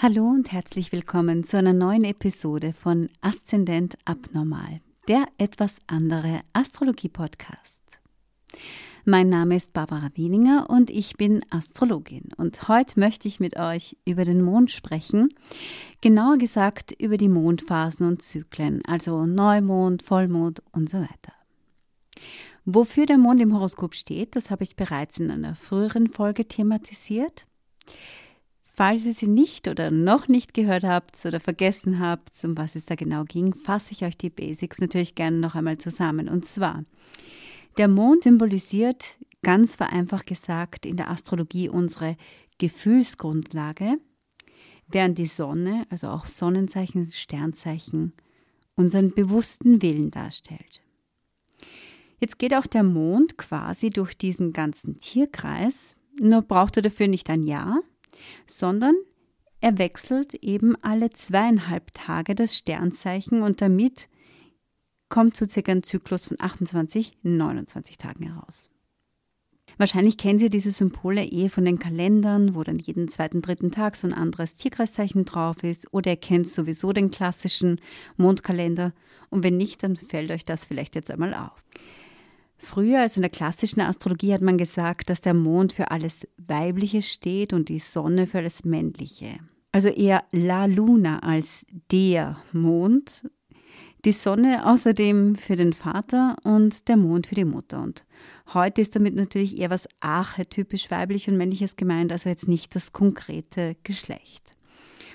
Hallo und herzlich willkommen zu einer neuen Episode von Aszendent Abnormal, der etwas andere Astrologie-Podcast. Mein Name ist Barbara Wieninger und ich bin Astrologin. Und heute möchte ich mit euch über den Mond sprechen, genauer gesagt über die Mondphasen und Zyklen, also Neumond, Vollmond und so weiter. Wofür der Mond im Horoskop steht, das habe ich bereits in einer früheren Folge thematisiert. Falls ihr sie nicht oder noch nicht gehört habt oder vergessen habt, um was es da genau ging, fasse ich euch die Basics natürlich gerne noch einmal zusammen. Und zwar, der Mond symbolisiert, ganz vereinfacht gesagt, in der Astrologie unsere Gefühlsgrundlage, während die Sonne, also auch Sonnenzeichen, Sternzeichen, unseren bewussten Willen darstellt. Jetzt geht auch der Mond quasi durch diesen ganzen Tierkreis, nur braucht er dafür nicht ein Jahr, sondern er wechselt eben alle zweieinhalb Tage das Sternzeichen und damit kommt so circa ein Zyklus von 28, 29 Tagen heraus. Wahrscheinlich kennen Sie diese Symbole eh von den Kalendern, wo dann jeden zweiten, dritten Tag so ein anderes Tierkreiszeichen drauf ist. Oder ihr kennt sowieso den klassischen Mondkalender. Und wenn nicht, dann fällt euch das vielleicht jetzt einmal auf. Früher, also in der klassischen Astrologie, hat man gesagt, dass der Mond für alles Weibliche steht und die Sonne für alles Männliche. Also eher La Luna als der Mond. Die Sonne außerdem für den Vater und der Mond für die Mutter. Und heute ist damit natürlich eher was archetypisch weiblich und männliches gemeint, also jetzt nicht das konkrete Geschlecht.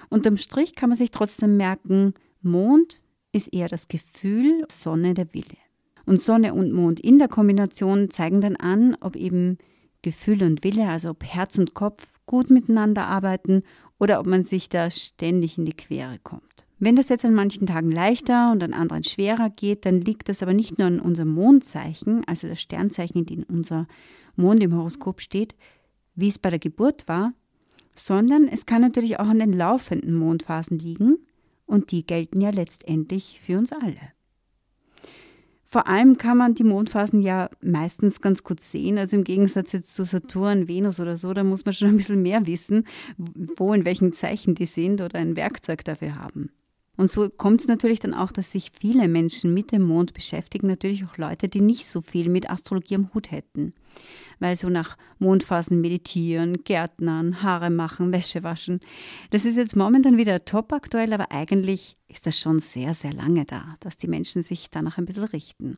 Unterm Strich kann man sich trotzdem merken, Mond ist eher das Gefühl, Sonne der Wille. Und Sonne und Mond in der Kombination zeigen dann an, ob eben Gefühl und Wille, also ob Herz und Kopf gut miteinander arbeiten oder ob man sich da ständig in die Quere kommt. Wenn das jetzt an manchen Tagen leichter und an anderen schwerer geht, dann liegt das aber nicht nur an unserem Mondzeichen, also das Sternzeichen, in dem unser Mond im Horoskop steht, wie es bei der Geburt war, sondern es kann natürlich auch an den laufenden Mondphasen liegen und die gelten ja letztendlich für uns alle. Vor allem kann man die Mondphasen ja meistens ganz gut sehen. Also im Gegensatz jetzt zu Saturn, Venus oder so, da muss man schon ein bisschen mehr wissen, wo in welchen Zeichen die sind oder ein Werkzeug dafür haben. Und so kommt es natürlich dann auch, dass sich viele Menschen mit dem Mond beschäftigen, natürlich auch Leute, die nicht so viel mit Astrologie am Hut hätten. Weil so nach Mondphasen meditieren, Gärtnern, Haare machen, Wäsche waschen, das ist jetzt momentan wieder top aktuell, aber eigentlich ist das schon sehr, sehr lange da, dass die Menschen sich danach ein bisschen richten.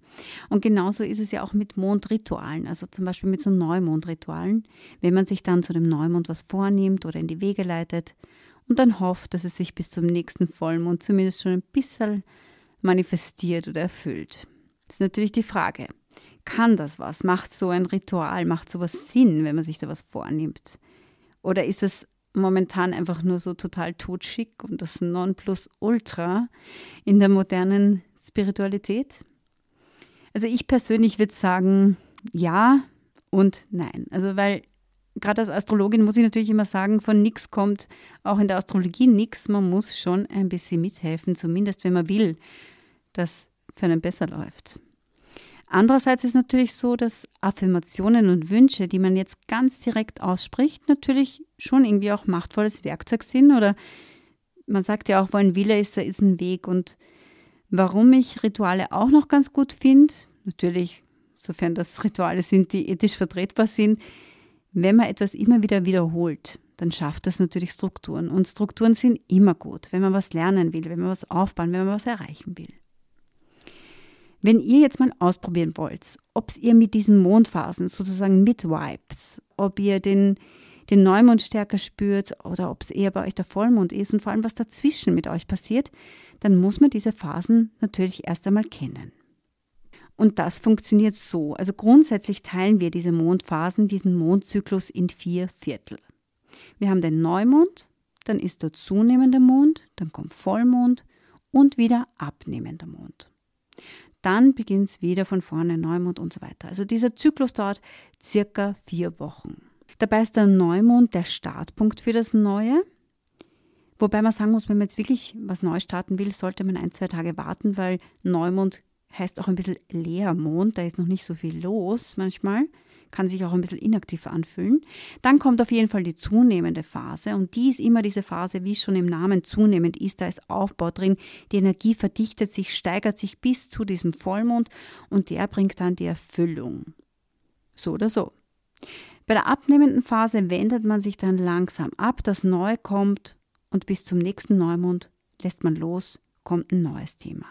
Und genauso ist es ja auch mit Mondritualen, also zum Beispiel mit so Neumondritualen, wenn man sich dann zu dem Neumond was vornimmt oder in die Wege leitet und dann hofft, dass es sich bis zum nächsten Vollmond zumindest schon ein bisschen manifestiert oder erfüllt. Das ist natürlich die Frage. Kann das was? Macht so ein Ritual, macht sowas Sinn, wenn man sich da was vornimmt? Oder ist es momentan einfach nur so total totschick und das Nonplusultra in der modernen Spiritualität? Also ich persönlich würde sagen, ja und nein. Also weil gerade als Astrologin muss ich natürlich immer sagen, von nichts kommt auch in der Astrologie nichts. Man muss schon ein bisschen mithelfen, zumindest wenn man will, dass für einen besser läuft. Andererseits ist natürlich so, dass Affirmationen und Wünsche, die man jetzt ganz direkt ausspricht, natürlich schon irgendwie auch machtvolles Werkzeug sind. Oder man sagt ja auch, wo ein Wille ist, da ist ein Weg. Und warum ich Rituale auch noch ganz gut finde, natürlich, sofern das Rituale sind, die ethisch vertretbar sind, wenn man etwas immer wieder wiederholt, dann schafft das natürlich Strukturen. Und Strukturen sind immer gut, wenn man was lernen will, wenn man was aufbauen, wenn man was erreichen will. Wenn ihr jetzt mal ausprobieren wollt, ob ihr mit diesen Mondphasen sozusagen mitwipes, ob ihr den, den Neumond stärker spürt oder ob es eher bei euch der Vollmond ist und vor allem was dazwischen mit euch passiert, dann muss man diese Phasen natürlich erst einmal kennen. Und das funktioniert so. Also grundsätzlich teilen wir diese Mondphasen, diesen Mondzyklus in vier Viertel. Wir haben den Neumond, dann ist der zunehmende Mond, dann kommt Vollmond und wieder abnehmender Mond. Dann beginnt es wieder von vorne Neumond und so weiter. Also dieser Zyklus dauert circa vier Wochen. Dabei ist der Neumond der Startpunkt für das Neue. Wobei man sagen muss, wenn man jetzt wirklich was neu starten will, sollte man ein, zwei Tage warten, weil Neumond heißt auch ein bisschen Leermond, da ist noch nicht so viel los manchmal. kann sich auch ein bisschen inaktiv anfühlen. Dann kommt auf jeden Fall die zunehmende Phase und die ist immer diese Phase, wie schon im Namen zunehmend ist, da ist Aufbau drin, die Energie verdichtet sich, steigert sich bis zu diesem Vollmond und der bringt dann die Erfüllung. So oder so. Bei der abnehmenden Phase wendet man sich dann langsam ab, das Neue kommt und bis zum nächsten Neumond lässt man los, kommt ein neues Thema.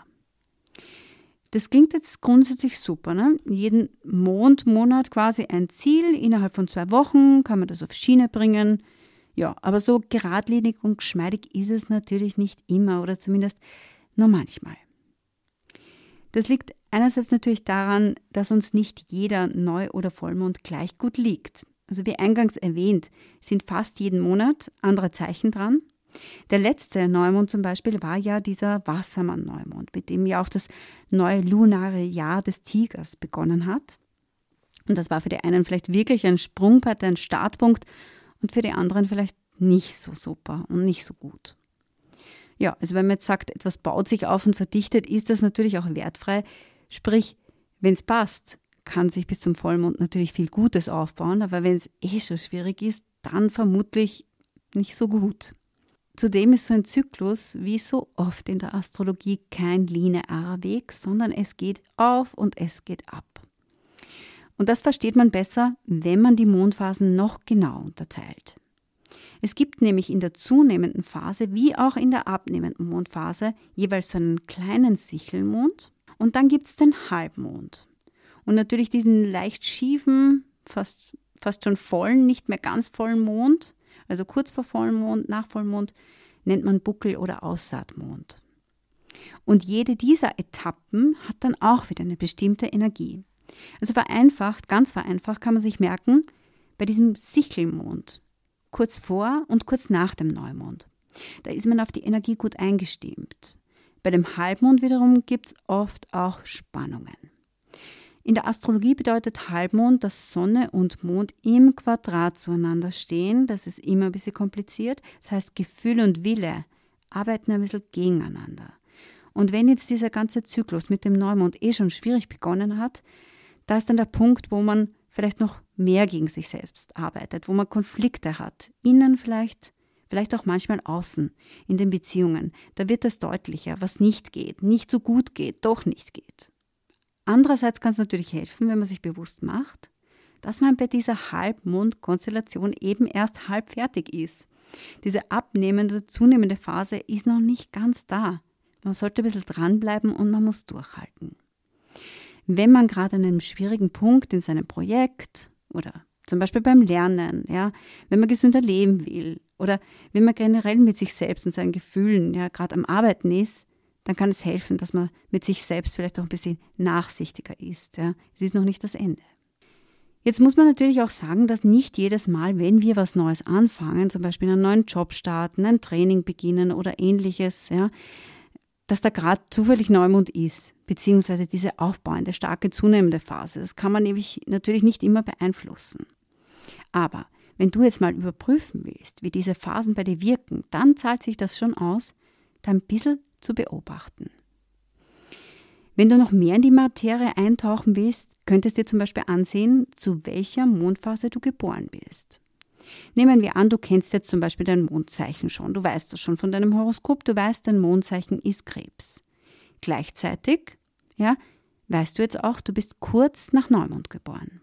Das klingt jetzt grundsätzlich super. Ne? Jeden Mondmonat quasi ein Ziel. Innerhalb von zwei Wochen kann man das auf Schiene bringen. Ja, aber so geradlinig und geschmeidig ist es natürlich nicht immer oder zumindest nur manchmal. Das liegt einerseits natürlich daran, dass uns nicht jeder Neu- oder Vollmond gleich gut liegt. Also wie eingangs erwähnt, sind fast jeden Monat andere Zeichen dran. Der letzte Neumond zum Beispiel war ja dieser Wassermann-Neumond, mit dem ja auch das neue lunare Jahr des Tigers begonnen hat. Und das war für die einen vielleicht wirklich ein Sprungbrett, ein Startpunkt und für die anderen vielleicht nicht so super und nicht so gut. Ja, also wenn man jetzt sagt, etwas baut sich auf und verdichtet, ist das natürlich auch wertfrei. Sprich, wenn es passt, kann sich bis zum Vollmond natürlich viel Gutes aufbauen, aber wenn es eh schon schwierig ist, dann vermutlich nicht so gut. Zudem ist so ein Zyklus wie so oft in der Astrologie kein linearer Weg, sondern es geht auf und es geht ab. Und das versteht man besser, wenn man die Mondphasen noch genau unterteilt. Es gibt nämlich in der zunehmenden Phase wie auch in der abnehmenden Mondphase jeweils so einen kleinen Sichelmond und dann gibt es den Halbmond. Und natürlich diesen leicht schiefen, fast, fast schon vollen, nicht mehr ganz vollen Mond, also kurz vor Vollmond, nach Vollmond, nennt man Buckel- oder Aussaatmond. Und jede dieser Etappen hat dann auch wieder eine bestimmte Energie. Also vereinfacht, ganz vereinfacht kann man sich merken, bei diesem Sichelmond, kurz vor und kurz nach dem Neumond, da ist man auf die Energie gut eingestimmt. Bei dem Halbmond wiederum gibt es oft auch Spannungen. In der Astrologie bedeutet Halbmond, dass Sonne und Mond im Quadrat zueinander stehen. Das ist immer ein bisschen kompliziert. Das heißt, Gefühl und Wille arbeiten ein bisschen gegeneinander. Und wenn jetzt dieser ganze Zyklus mit dem Neumond eh schon schwierig begonnen hat, da ist dann der Punkt, wo man vielleicht noch mehr gegen sich selbst arbeitet, wo man Konflikte hat. Innen vielleicht, vielleicht auch manchmal außen, in den Beziehungen. Da wird es deutlicher, was nicht geht, nicht so gut geht, doch nicht geht. Andererseits kann es natürlich helfen, wenn man sich bewusst macht, dass man bei dieser Halbmondkonstellation eben erst halb fertig ist. Diese abnehmende, zunehmende Phase ist noch nicht ganz da. Man sollte ein bisschen dranbleiben und man muss durchhalten. Wenn man gerade an einem schwierigen Punkt in seinem Projekt oder zum Beispiel beim Lernen, ja, wenn man gesünder leben will oder wenn man generell mit sich selbst und seinen Gefühlen ja gerade am Arbeiten ist, dann kann es helfen, dass man mit sich selbst vielleicht auch ein bisschen nachsichtiger ist. Ja. Es ist noch nicht das Ende. Jetzt muss man natürlich auch sagen, dass nicht jedes Mal, wenn wir was Neues anfangen, zum Beispiel einen neuen Job starten, ein Training beginnen oder ähnliches, ja, dass da gerade zufällig Neumond ist, beziehungsweise diese aufbauende, starke, zunehmende Phase. Das kann man natürlich nicht immer beeinflussen. Aber wenn du jetzt mal überprüfen willst, wie diese Phasen bei dir wirken, dann zahlt sich das schon aus, da ein bisschen zu beobachten. Wenn du noch mehr in die Materie eintauchen willst, könntest du dir zum Beispiel ansehen, zu welcher Mondphase du geboren bist. Nehmen wir an, du kennst jetzt zum Beispiel dein Mondzeichen schon. Du weißt das schon von deinem Horoskop. Du weißt, dein Mondzeichen ist Krebs. Gleichzeitig, ja, weißt du jetzt auch, du bist kurz nach Neumond geboren.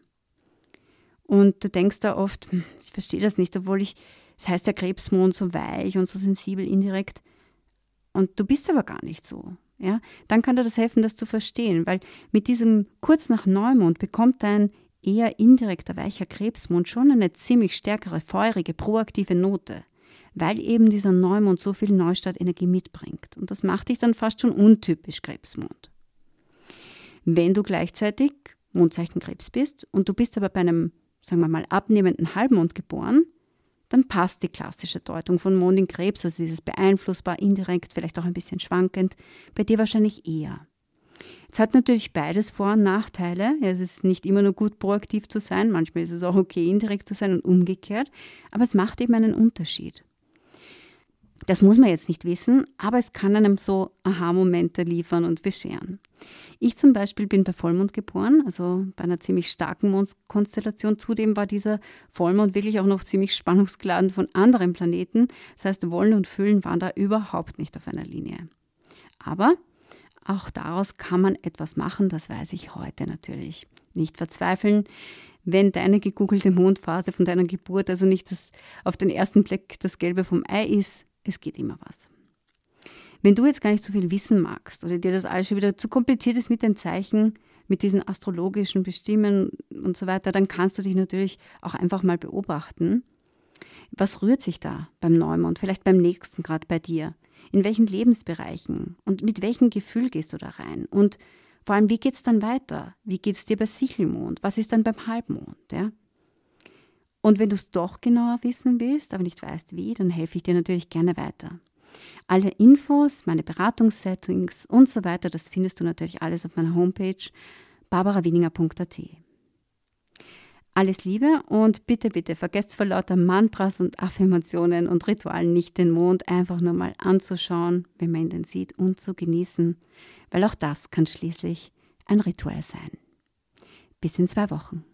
Und du denkst da oft, hm, ich verstehe das nicht, obwohl ich, es das heißt der Krebsmond so weich und so sensibel indirekt und du bist aber gar nicht so, ja, dann kann dir das helfen, das zu verstehen, weil mit diesem kurz nach Neumond bekommt dein eher indirekter weicher Krebsmond schon eine ziemlich stärkere, feurige, proaktive Note, weil eben dieser Neumond so viel Neustartenergie mitbringt. Und das macht dich dann fast schon untypisch Krebsmond. Wenn du gleichzeitig Mondzeichen Krebs bist und du bist aber bei einem, sagen wir mal, abnehmenden Halbmond geboren, dann passt die klassische Deutung von Mond in Krebs, also dieses beeinflussbar, indirekt, vielleicht auch ein bisschen schwankend, bei dir wahrscheinlich eher. Es hat natürlich beides Vor- und Nachteile. Ja, es ist nicht immer nur gut, proaktiv zu sein, manchmal ist es auch okay, indirekt zu sein und umgekehrt, aber es macht eben einen Unterschied. Das muss man jetzt nicht wissen, aber es kann einem so Aha-Momente liefern und bescheren. Ich zum Beispiel bin bei Vollmond geboren, also bei einer ziemlich starken Mondkonstellation. Zudem war dieser Vollmond wirklich auch noch ziemlich spannungsgeladen von anderen Planeten. Das heißt, Wollen und Füllen waren da überhaupt nicht auf einer Linie. Aber auch daraus kann man etwas machen, das weiß ich heute natürlich. Nicht verzweifeln, wenn deine gegoogelte Mondphase von deiner Geburt also nicht das, auf den ersten Blick das Gelbe vom Ei ist, es geht immer was. Wenn du jetzt gar nicht so viel wissen magst oder dir das alles schon wieder zu kompliziert ist mit den Zeichen, mit diesen astrologischen Bestimmen und so weiter, dann kannst du dich natürlich auch einfach mal beobachten. Was rührt sich da beim Neumond, vielleicht beim nächsten, gerade bei dir? In welchen Lebensbereichen und mit welchem Gefühl gehst du da rein? Und vor allem, wie geht es dann weiter? Wie geht es dir bei Sichelmond? Was ist dann beim Halbmond? Ja? Und wenn du es doch genauer wissen willst, aber nicht weißt wie, dann helfe ich dir natürlich gerne weiter. Alle Infos, meine Beratungssettings und so weiter, das findest du natürlich alles auf meiner Homepage barbarawieninger.at. Alles Liebe und bitte, bitte vergesst vor lauter Mantras und Affirmationen und Ritualen nicht den Mond einfach nur mal anzuschauen, wenn man ihn denn sieht und zu genießen, weil auch das kann schließlich ein Ritual sein. Bis in zwei Wochen.